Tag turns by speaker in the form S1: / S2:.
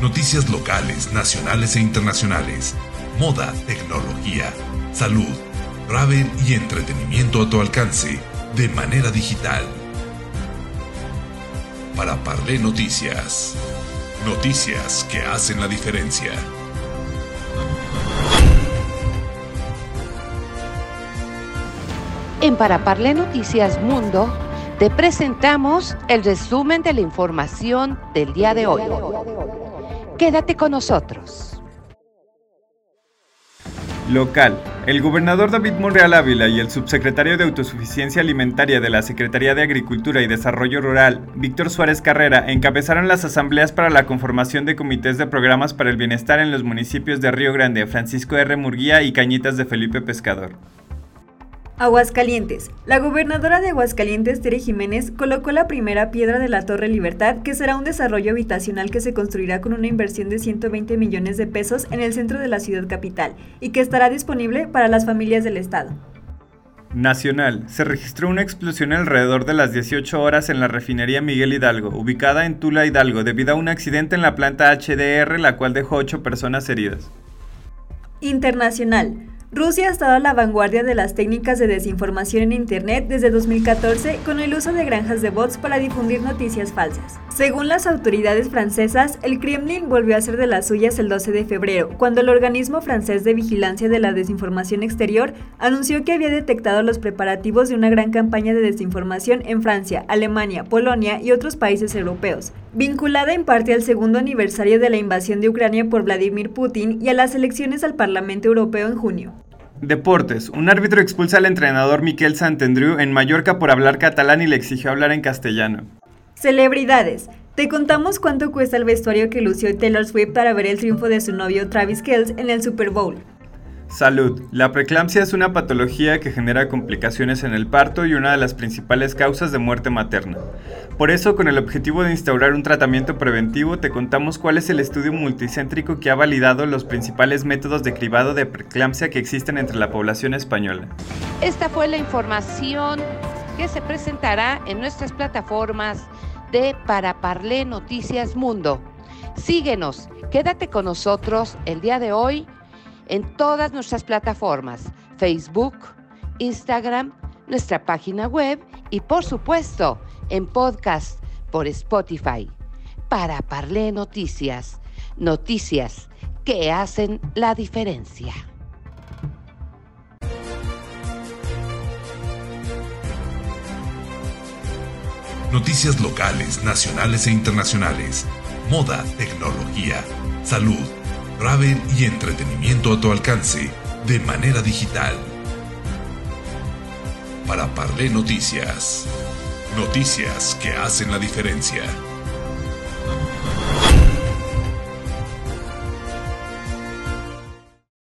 S1: Noticias locales, nacionales e internacionales. Moda, tecnología, salud, travel y entretenimiento a tu alcance de manera digital. Para Parlé Noticias. Noticias que hacen la diferencia.
S2: En Para Parlé Noticias Mundo te presentamos el resumen de la información del día de hoy. Quédate con nosotros.
S3: Local. El gobernador David Monreal Ávila y el subsecretario de Autosuficiencia Alimentaria de la Secretaría de Agricultura y Desarrollo Rural, Víctor Suárez Carrera, encabezaron las asambleas para la conformación de comités de programas para el bienestar en los municipios de Río Grande, Francisco R. Murguía y Cañitas de Felipe Pescador.
S4: Aguascalientes. La gobernadora de Aguascalientes, Tere Jiménez, colocó la primera piedra de la Torre Libertad, que será un desarrollo habitacional que se construirá con una inversión de 120 millones de pesos en el centro de la ciudad capital y que estará disponible para las familias del Estado.
S3: Nacional. Se registró una explosión alrededor de las 18 horas en la refinería Miguel Hidalgo, ubicada en Tula Hidalgo, debido a un accidente en la planta HDR, la cual dejó 8 personas heridas.
S4: Internacional. Rusia ha estado a la vanguardia de las técnicas de desinformación en Internet desde 2014 con el uso de granjas de bots para difundir noticias falsas. Según las autoridades francesas, el Kremlin volvió a ser de las suyas el 12 de febrero, cuando el organismo francés de vigilancia de la desinformación exterior anunció que había detectado los preparativos de una gran campaña de desinformación en Francia, Alemania, Polonia y otros países europeos, vinculada en parte al segundo aniversario de la invasión de Ucrania por Vladimir Putin y a las elecciones al Parlamento Europeo en junio.
S3: Deportes. Un árbitro expulsa al entrenador Miquel Santandreu en Mallorca por hablar catalán y le exigió hablar en castellano.
S4: Celebridades. Te contamos cuánto cuesta el vestuario que lució Taylor Swift para ver el triunfo de su novio Travis Kelce en el Super Bowl.
S3: Salud. La preeclampsia es una patología que genera complicaciones en el parto y una de las principales causas de muerte materna. Por eso, con el objetivo de instaurar un tratamiento preventivo, te contamos cuál es el estudio multicéntrico que ha validado los principales métodos de cribado de preeclampsia que existen entre la población española.
S2: Esta fue la información que se presentará en nuestras plataformas de Para Parlé Noticias Mundo. Síguenos, quédate con nosotros el día de hoy en todas nuestras plataformas, Facebook, Instagram, nuestra página web y por supuesto en podcast por Spotify. Para Parlé Noticias, noticias que hacen la diferencia.
S1: Noticias locales, nacionales e internacionales. Moda, tecnología, salud travel y entretenimiento a tu alcance de manera digital. Para Parlé Noticias. Noticias que hacen la diferencia.